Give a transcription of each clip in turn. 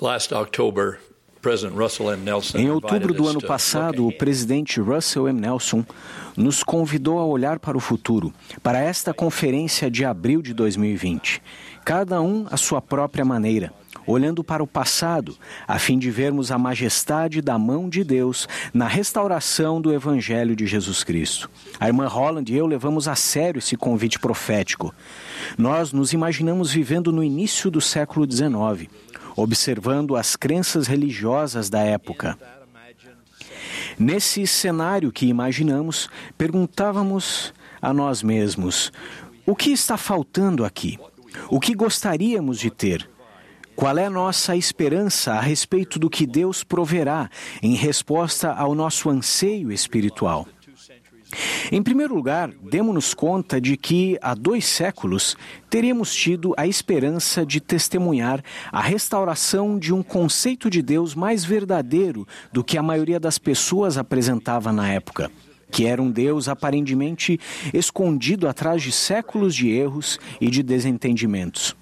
Last October, President Russell M. Nelson Em outubro do ano passado, o presidente Russell M. Nelson nos convidou a olhar para o futuro, para esta conferência de abril de 2020. Cada um à sua própria maneira, olhando para o passado, a fim de vermos a majestade da mão de Deus na restauração do Evangelho de Jesus Cristo. A irmã Holland e eu levamos a sério esse convite profético. Nós nos imaginamos vivendo no início do século XIX, observando as crenças religiosas da época. Nesse cenário que imaginamos, perguntávamos a nós mesmos: o que está faltando aqui? O que gostaríamos de ter? Qual é nossa esperança a respeito do que Deus proverá em resposta ao nosso anseio espiritual? Em primeiro lugar, demos-nos conta de que há dois séculos teríamos tido a esperança de testemunhar a restauração de um conceito de Deus mais verdadeiro do que a maioria das pessoas apresentava na época, que era um Deus aparentemente escondido atrás de séculos de erros e de desentendimentos.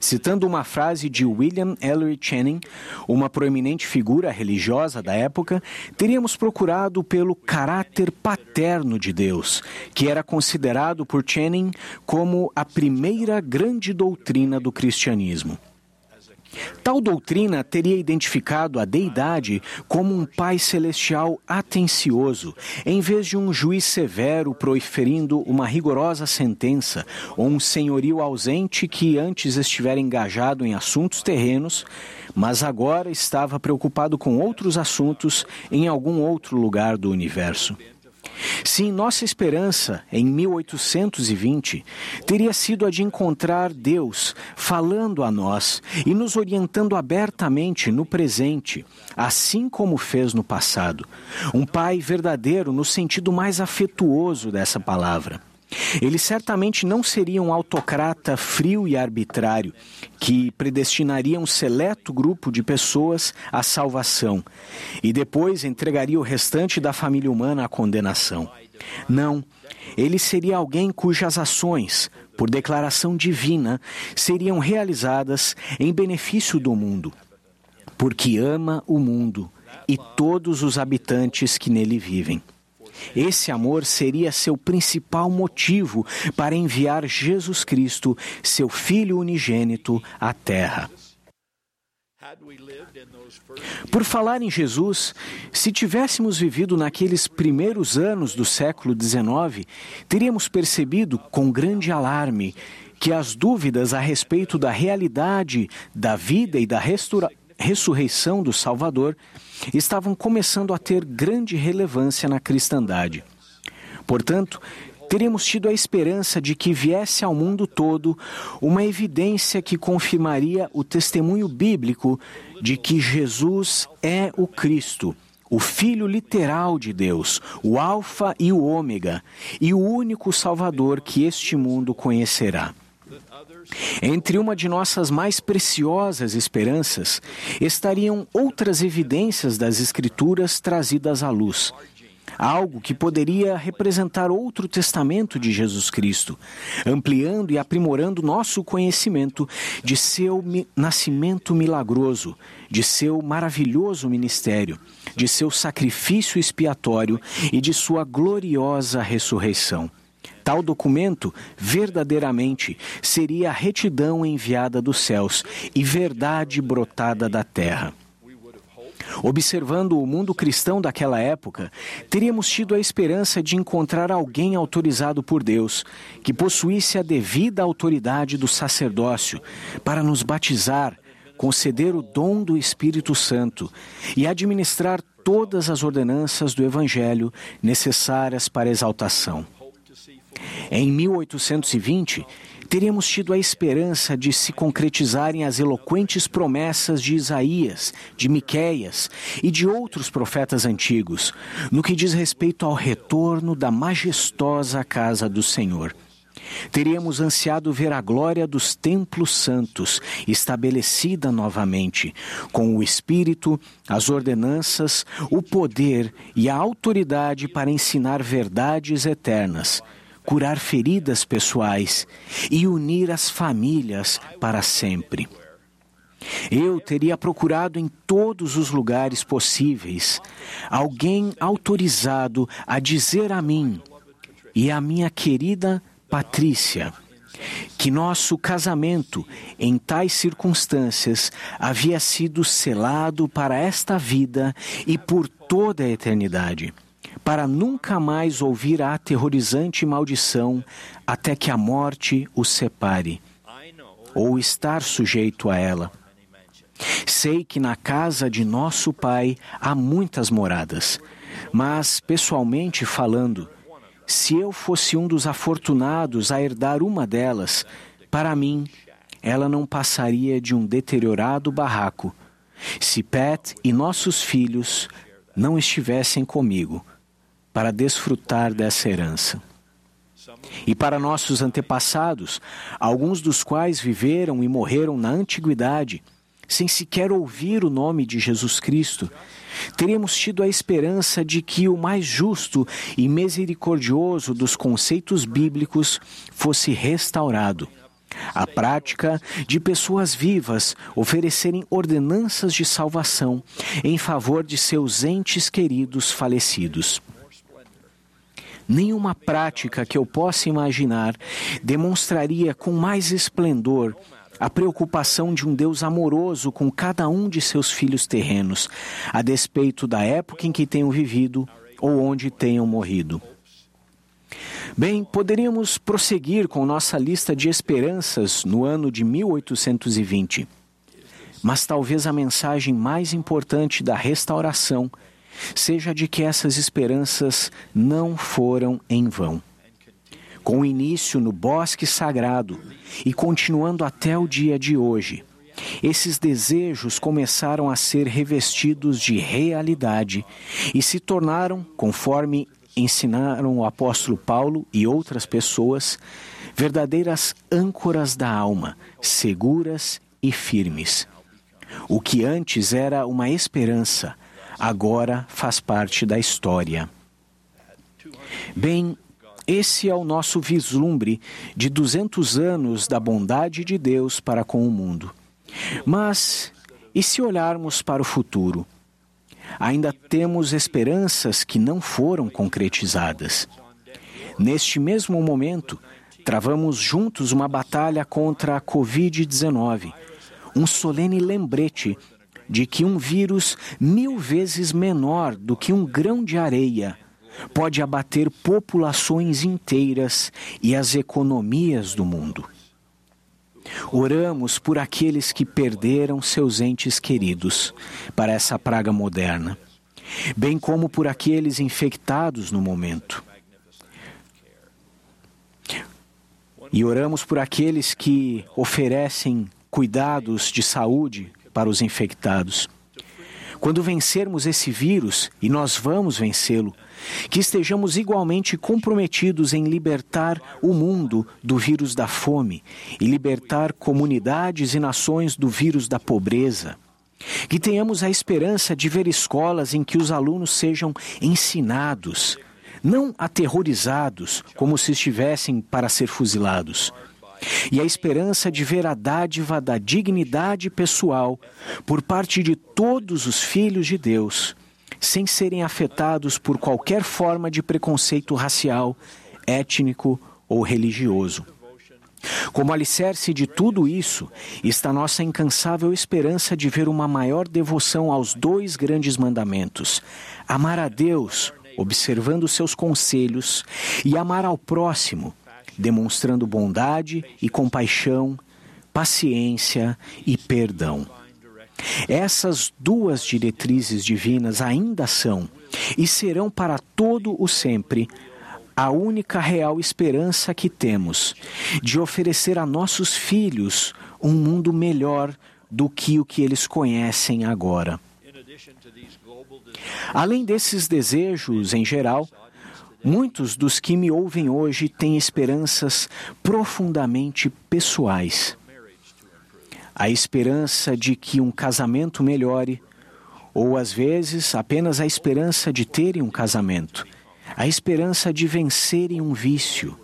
Citando uma frase de William Ellery Channing, uma proeminente figura religiosa da época, teríamos procurado pelo caráter paterno de Deus, que era considerado por Channing como a primeira grande doutrina do cristianismo. Tal doutrina teria identificado a deidade como um Pai celestial atencioso, em vez de um juiz severo proferindo uma rigorosa sentença, ou um senhorio ausente que antes estivera engajado em assuntos terrenos, mas agora estava preocupado com outros assuntos em algum outro lugar do universo. Sim, nossa esperança em 1820 teria sido a de encontrar Deus falando a nós e nos orientando abertamente no presente, assim como fez no passado. Um Pai verdadeiro no sentido mais afetuoso dessa palavra. Ele certamente não seria um autocrata frio e arbitrário que predestinaria um seleto grupo de pessoas à salvação e depois entregaria o restante da família humana à condenação. Não, ele seria alguém cujas ações, por declaração divina, seriam realizadas em benefício do mundo, porque ama o mundo e todos os habitantes que nele vivem. Esse amor seria seu principal motivo para enviar Jesus Cristo, seu Filho unigênito, à Terra. Por falar em Jesus, se tivéssemos vivido naqueles primeiros anos do século XIX, teríamos percebido com grande alarme que as dúvidas a respeito da realidade da vida e da ressurreição do Salvador estavam começando a ter grande relevância na cristandade. Portanto, teríamos tido a esperança de que viesse ao mundo todo uma evidência que confirmaria o testemunho bíblico de que Jesus é o Cristo, o Filho literal de Deus, o Alfa e o Ômega, e o único Salvador que este mundo conhecerá. Entre uma de nossas mais preciosas esperanças estariam outras evidências das Escrituras trazidas à luz. Algo que poderia representar outro testamento de Jesus Cristo, ampliando e aprimorando nosso conhecimento de seu nascimento milagroso, de seu maravilhoso ministério, de seu sacrifício expiatório e de sua gloriosa ressurreição. Tal documento, verdadeiramente, seria a retidão enviada dos céus e verdade brotada da terra. Observando o mundo cristão daquela época, teríamos tido a esperança de encontrar alguém autorizado por Deus, que possuísse a devida autoridade do sacerdócio, para nos batizar, conceder o dom do Espírito Santo e administrar todas as ordenanças do Evangelho necessárias para a exaltação. Em 1820, teríamos tido a esperança de se concretizarem as eloquentes promessas de Isaías, de Miqueias e de outros profetas antigos, no que diz respeito ao retorno da majestosa casa do Senhor. Teríamos ansiado ver a glória dos templos santos estabelecida novamente, com o Espírito, as ordenanças, o poder e a autoridade para ensinar verdades eternas curar feridas pessoais e unir as famílias para sempre. Eu teria procurado em todos os lugares possíveis alguém autorizado a dizer a mim e a minha querida Patrícia que nosso casamento, em tais circunstâncias, havia sido selado para esta vida e por toda a eternidade, para nunca mais ouvir a aterrorizante maldição até que a morte os separe, ou estar sujeito a ela. Sei que na casa de nosso Pai há muitas moradas, mas, pessoalmente falando, se eu fosse um dos afortunados a herdar uma delas, para mim, ela não passaria de um deteriorado barraco. Se Pat e nossos filhos não estivessem comigo para desfrutar dessa herança. E para nossos antepassados, alguns dos quais viveram e morreram na antiguidade, sem sequer ouvir o nome de Jesus Cristo, teríamos tido a esperança de que o mais justo e misericordioso dos conceitos bíblicos fosse restaurado. A prática de pessoas vivas oferecerem ordenanças de salvação em favor de seus entes queridos falecidos. Nenhuma prática que eu possa imaginar demonstraria com mais esplendor a preocupação de um Deus amoroso com cada um de seus filhos terrenos, a despeito da época em que tenham vivido ou onde tenham morrido. Bem, poderíamos prosseguir com nossa lista de esperanças no ano de 1820. Mas talvez a mensagem mais importante da restauração seja de que essas esperanças não foram em vão com início no bosque sagrado e continuando até o dia de hoje. Esses desejos começaram a ser revestidos de realidade e se tornaram, conforme ensinaram o apóstolo Paulo e outras pessoas, verdadeiras âncoras da alma, seguras e firmes. O que antes era uma esperança, agora faz parte da história. Bem, esse é o nosso vislumbre de 200 anos da bondade de Deus para com o mundo. Mas, e se olharmos para o futuro? Ainda temos esperanças que não foram concretizadas. Neste mesmo momento, travamos juntos uma batalha contra a Covid-19, um solene lembrete de que um vírus mil vezes menor do que um grão de areia pode abater populações inteiras e as economias do mundo. Oramos por aqueles que perderam seus entes queridos para essa praga moderna, bem como por aqueles infectados no momento. E oramos por aqueles que oferecem cuidados de saúde para os infectados. Quando vencermos esse vírus, e nós vamos vencê-lo, que estejamos igualmente comprometidos em libertar o mundo do vírus da fome e libertar comunidades e nações do vírus da pobreza. Que tenhamos a esperança de ver escolas em que os alunos sejam ensinados, não aterrorizados como se estivessem para ser fuzilados. E a esperança de ver a dádiva da dignidade pessoal por parte de todos os filhos de Deus sem serem afetados por qualquer forma de preconceito racial, étnico ou religioso. Como alicerce de tudo isso está nossa incansável esperança de ver uma maior devoção aos dois grandes mandamentos: amar a Deus, observando seus conselhos, e amar ao próximo, demonstrando bondade e compaixão, paciência e perdão. Essas duas diretrizes divinas ainda são e serão para todo o sempre a única real esperança que temos de oferecer a nossos filhos um mundo melhor do que o que eles conhecem agora. Além desses desejos em geral, muitos dos que me ouvem hoje têm esperanças profundamente pessoais a esperança de que um casamento melhore, ou às vezes apenas a esperança de terem um casamento, a esperança de vencerem um vício,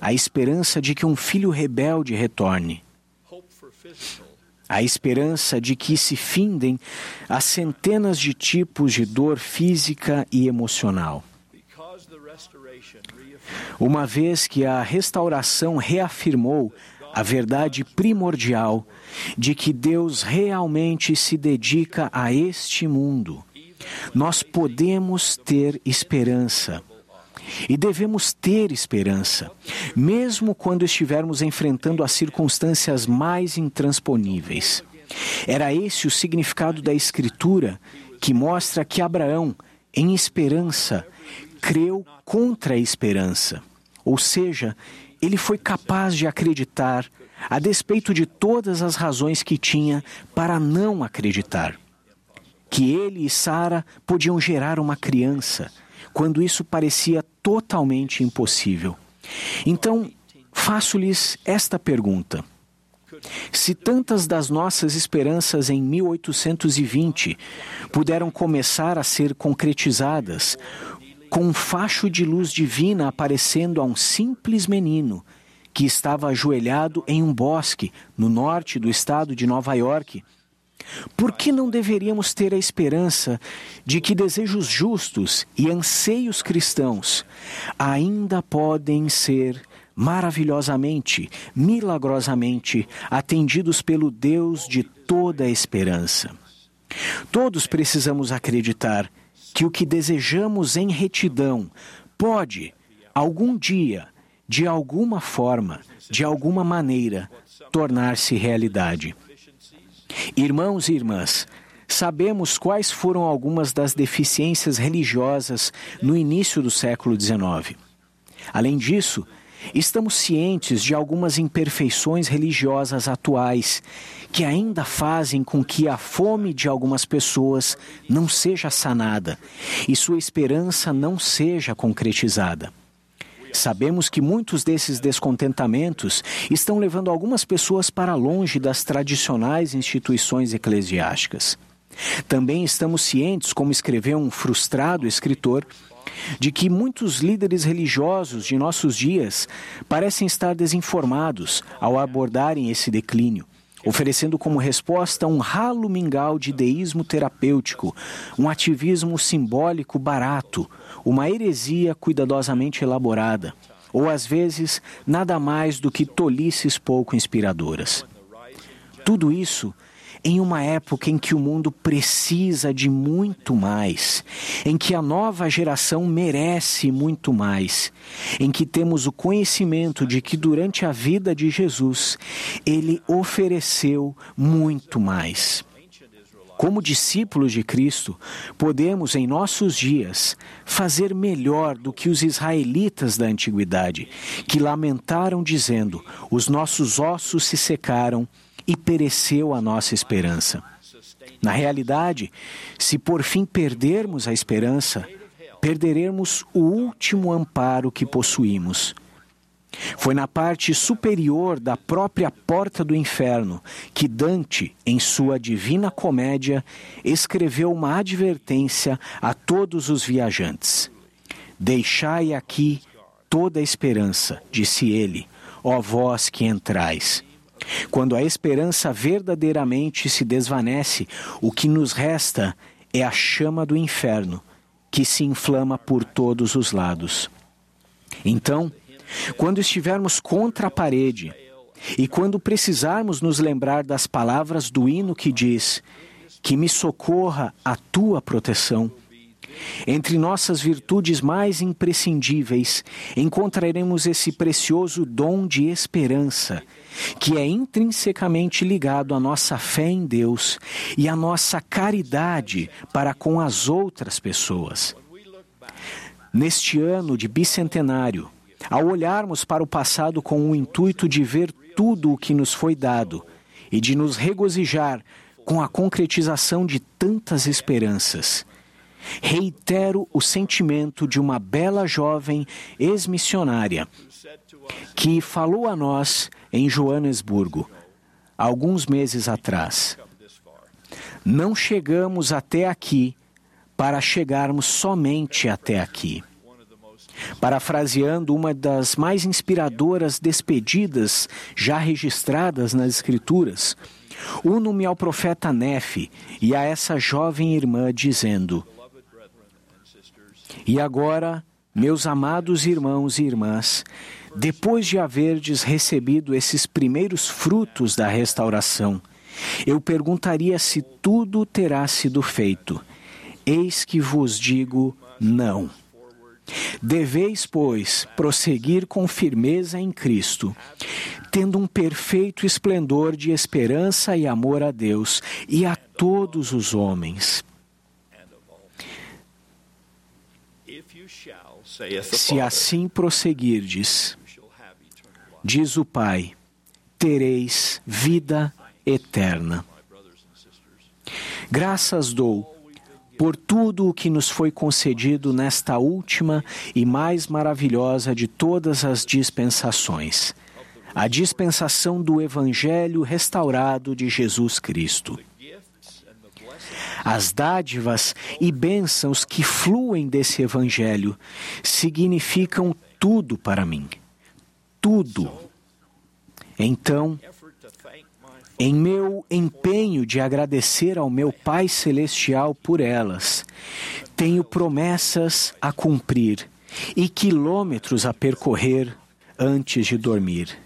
a esperança de que um filho rebelde retorne. a esperança de que se findem as centenas de tipos de dor física e emocional. Uma vez que a restauração reafirmou a verdade primordial de que Deus realmente se dedica a este mundo, nós podemos ter esperança. E devemos ter esperança, mesmo quando estivermos enfrentando as circunstâncias mais intransponíveis. Era esse o significado da Escritura que mostra que Abraão, em esperança, creu contra a esperança. Ou seja, ele foi capaz de acreditar, a despeito de todas as razões que tinha para não acreditar. Que ele e Sara podiam gerar uma criança, quando isso parecia totalmente impossível. Então, faço-lhes esta pergunta. Se tantas das nossas esperanças em 1820 puderam começar a ser concretizadas, com um facho de luz divina aparecendo a um simples menino que estava ajoelhado em um bosque no norte do estado de Nova York. Por que não deveríamos ter a esperança de que desejos justos e anseios cristãos ainda podem ser maravilhosamente, milagrosamente atendidos pelo Deus de toda a esperança? Todos precisamos acreditar que o que desejamos em retidão pode, algum dia, de alguma forma, de alguma maneira, tornar-se realidade. Irmãos e irmãs, sabemos quais foram algumas das deficiências religiosas no início do século XIX. Além disso, Estamos cientes de algumas imperfeições religiosas atuais que ainda fazem com que a fome de algumas pessoas não seja sanada e sua esperança não seja concretizada. Sabemos que muitos desses descontentamentos estão levando algumas pessoas para longe das tradicionais instituições eclesiásticas. Também estamos cientes, como escreveu um frustrado escritor, de que muitos líderes religiosos de nossos dias parecem estar desinformados ao abordarem esse declínio, oferecendo como resposta um ralo mingau de deísmo terapêutico, um ativismo simbólico barato, uma heresia cuidadosamente elaborada, ou às vezes nada mais do que tolices pouco inspiradoras. Tudo isso em uma época em que o mundo precisa de muito mais, em que a nova geração merece muito mais, em que temos o conhecimento de que durante a vida de Jesus ele ofereceu muito mais. Como discípulos de Cristo, podemos em nossos dias fazer melhor do que os israelitas da antiguidade, que lamentaram dizendo: Os nossos ossos se secaram e pereceu a nossa esperança. Na realidade, se por fim perdermos a esperança, perderemos o último amparo que possuímos. Foi na parte superior da própria porta do inferno que Dante, em sua Divina Comédia, escreveu uma advertência a todos os viajantes. Deixai aqui toda a esperança, disse ele, ó vós que entrais. Quando a esperança verdadeiramente se desvanece, o que nos resta é a chama do inferno, que se inflama por todos os lados. Então, quando estivermos contra a parede, e quando precisarmos nos lembrar das palavras do hino que diz: Que me socorra a tua proteção entre nossas virtudes mais imprescindíveis, encontraremos esse precioso dom de esperança, que é intrinsecamente ligado à nossa fé em Deus e à nossa caridade para com as outras pessoas. Neste ano de bicentenário, ao olharmos para o passado com o intuito de ver tudo o que nos foi dado e de nos regozijar com a concretização de tantas esperanças, reitero o sentimento de uma bela jovem ex-missionária que falou a nós em Joanesburgo, alguns meses atrás. Não chegamos até aqui para chegarmos somente até aqui. Parafraseando uma das mais inspiradoras despedidas já registradas nas Escrituras, Uno-me ao profeta Nefe e a essa jovem irmã, dizendo: E agora, meus amados irmãos e irmãs, depois de haverdes recebido esses primeiros frutos da restauração, eu perguntaria se tudo terá sido feito. Eis que vos digo: não. Deveis, pois, prosseguir com firmeza em Cristo, tendo um perfeito esplendor de esperança e amor a Deus e a todos os homens. Se assim prosseguirdes, diz o Pai, tereis vida eterna. Graças dou por tudo o que nos foi concedido nesta última e mais maravilhosa de todas as dispensações, a dispensação do Evangelho restaurado de Jesus Cristo. As dádivas e bênçãos que fluem desse Evangelho significam tudo para mim. Tudo. Então, em meu empenho de agradecer ao meu Pai Celestial por elas, tenho promessas a cumprir e quilômetros a percorrer antes de dormir.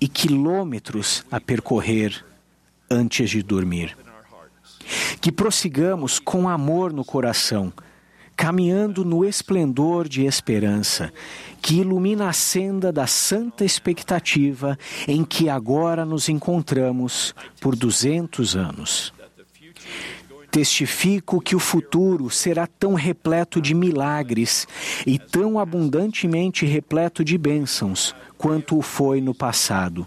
E quilômetros a percorrer antes de dormir. Que prossigamos com amor no coração caminhando no esplendor de esperança, que ilumina a senda da santa expectativa em que agora nos encontramos por duzentos anos. Testifico que o futuro será tão repleto de milagres e tão abundantemente repleto de bênçãos quanto o foi no passado.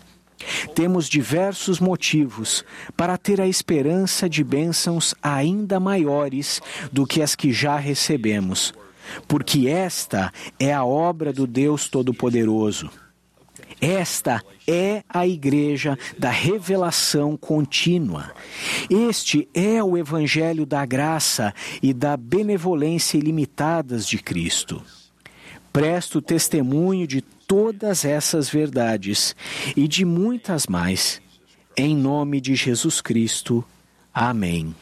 Temos diversos motivos para ter a esperança de bênçãos ainda maiores do que as que já recebemos, porque esta é a obra do Deus Todo-Poderoso. Esta é a igreja da revelação contínua. Este é o evangelho da graça e da benevolência ilimitadas de Cristo. Presto testemunho de todas essas verdades e de muitas mais. Em nome de Jesus Cristo. Amém.